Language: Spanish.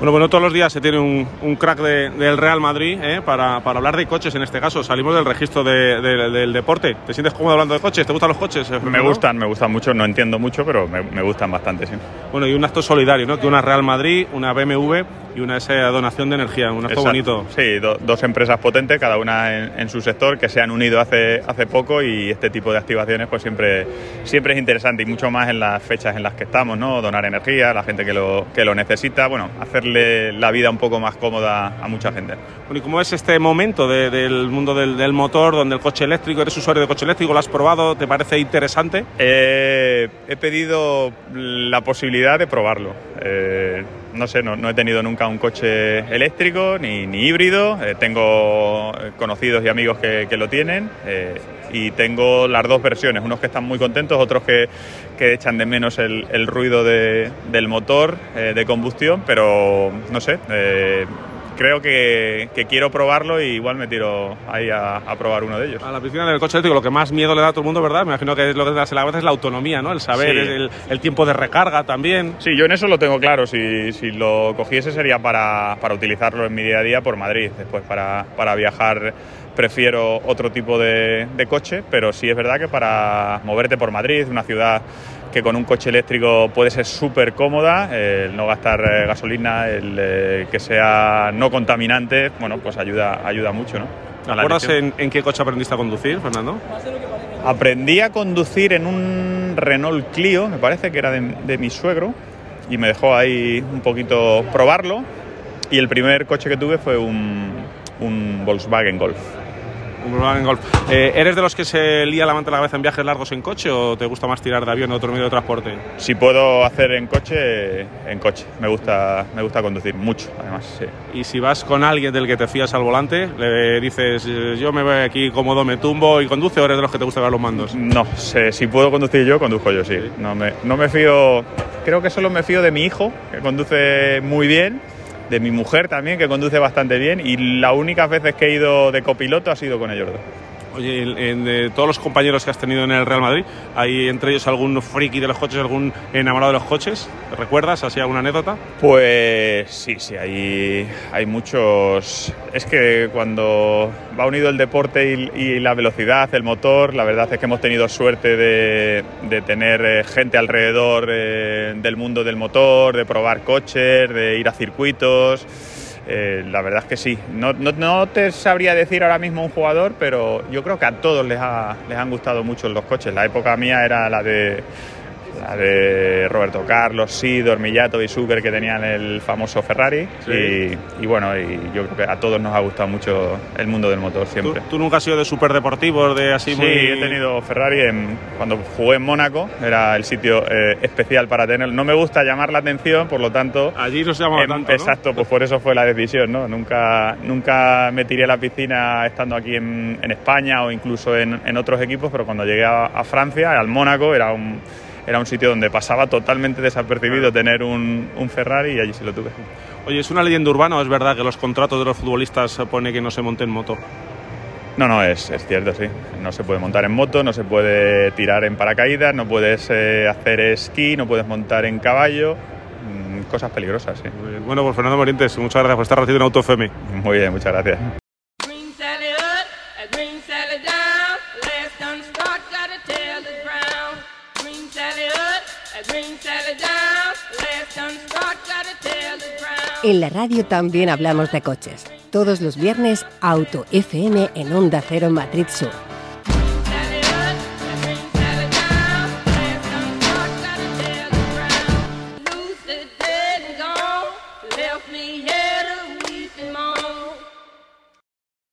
Bueno, bueno, todos los días se tiene un, crack del Real Madrid ¿eh? para, hablar de coches en este caso. Salimos del registro del deporte. ¿Te sientes cómodo hablando de coches? ¿Te gustan los coches? Me gustan, me gustan mucho. No entiendo mucho, pero me, gustan bastante, sí. Bueno, y un acto solidario, ¿no? Que una Real Madrid, una BMW y una esa donación de energía, un acto bonito. Sí, dos empresas potentes, cada una en, su sector, que se han unido hace, hace poco y este tipo de activaciones pues siempre, siempre es interesante y mucho más en las fechas en las que estamos, ¿no? Donar energía la gente que lo, que lo necesita, bueno, hacerle la vida un poco más cómoda a mucha gente. Bueno, ¿y cómo es este momento del mundo del, motor, donde el coche eléctrico, eres usuario de coche eléctrico, lo has probado, te parece interesante? he pedido la posibilidad de probarlo. Eh, no sé, no, he tenido nunca un coche eléctrico ni, híbrido. Eh, tengo conocidos y amigos que, lo tienen eh, y tengo las dos versiones, unos que están muy contentos, otros que, echan de menos el, ruido del motor de combustión, pero no sé, creo que, quiero probarlo y igual me tiro ahí a, probar uno de ellos. A la piscina del coche eléctrico lo que más miedo le da a todo el mundo, ¿verdad? Me imagino que es lo que da la es la autonomía, ¿no? El saber, el, tiempo de recarga también. Sí, yo en eso lo tengo claro. Si, si lo cogiese sería para, para, utilizarlo en mi día a día por Madrid. Después para, para viajar prefiero otro tipo de, de coche, pero sí es verdad que para moverte por Madrid, una ciudad que con un coche eléctrico puede ser súper cómoda, el no gastar eh, gasolina, el eh, que sea no contaminante, bueno, pues ayuda, ayuda mucho, ¿no? ¿Te acuerdas en, qué coche aprendiste a conducir, Fernando? Aprendí a conducir en un Renault Clio, me parece que era de, de mi suegro, y me dejó ahí un poquito probarlo. Y el primer coche que tuve fue un, un Volkswagen Golf. Eh, ¿Eres de los que se lía la manta la cabeza en viajes largos en coche o te gusta más tirar de avión o otro medio de transporte? Si puedo hacer en coche, en coche. Me gusta, me gusta conducir mucho, además. Sí. Y si vas con alguien del que te fías al volante, le dices, yo me voy aquí cómodo, me tumbo y conduce o eres de los que te gusta ver los mandos? No, si puedo conducir yo, conduzco yo, sí. No, me, no me fío, creo que solo me fío de mi hijo, que conduce muy bien de mi mujer también, que conduce bastante bien, y las únicas veces que he ido de copiloto ha sido con ellos dos. Oye, de todos los compañeros que has tenido en el Real Madrid, ¿hay entre ellos algún friki de los coches, algún enamorado de los coches? ¿Recuerdas así alguna anécdota? Pues sí, sí, hay, hay muchos. Es que cuando va unido el deporte y, la velocidad, el motor, la verdad es que hemos tenido suerte de, tener eh, gente alrededor eh, del mundo del motor, de probar coches, de ir a circuitos. Eh, la verdad es que sí. No, no, te sabría decir ahora mismo un jugador, pero yo creo que a todos les, les han gustado mucho los coches. La época mía era la de la de Roberto Carlos, sí, Dormillato y Zucker que tenían el famoso Ferrari y, bueno, y yo creo que a todos nos ha gustado mucho el mundo del motor siempre. ¿Tú, nunca has sido de super deportivos, de así sí, he tenido Ferrari en, cuando jugué en Mónaco, era el sitio eh, especial para tener. No me gusta llamar la atención, por lo tanto... Allí no se llama tanto, Exacto, pues por eso fue la decisión, ¿no? Nunca, nunca me tiré a la piscina estando aquí en, España o incluso en, otros equipos, pero cuando llegué a, a Francia, al Mónaco, era un era un sitio donde pasaba totalmente desapercibido tener un, Ferrari y allí sí lo tuve. Oye, ¿es una leyenda urbana o es verdad que los contratos de los futbolistas pone que no se monte en moto? No, no, es, es, cierto, sí. No se puede montar en moto, no se puede tirar en paracaídas, no puedes eh, hacer esquí, no puedes montar en caballo. Mm, cosas peligrosas, sí. Bueno, pues Fernando Morientes, muchas gracias por estar recibiendo en Auto FM. Muy bien, muchas gracias. En la radio también hablamos de coches. Todos los viernes, Auto FM en Onda Cero Madrid Sur.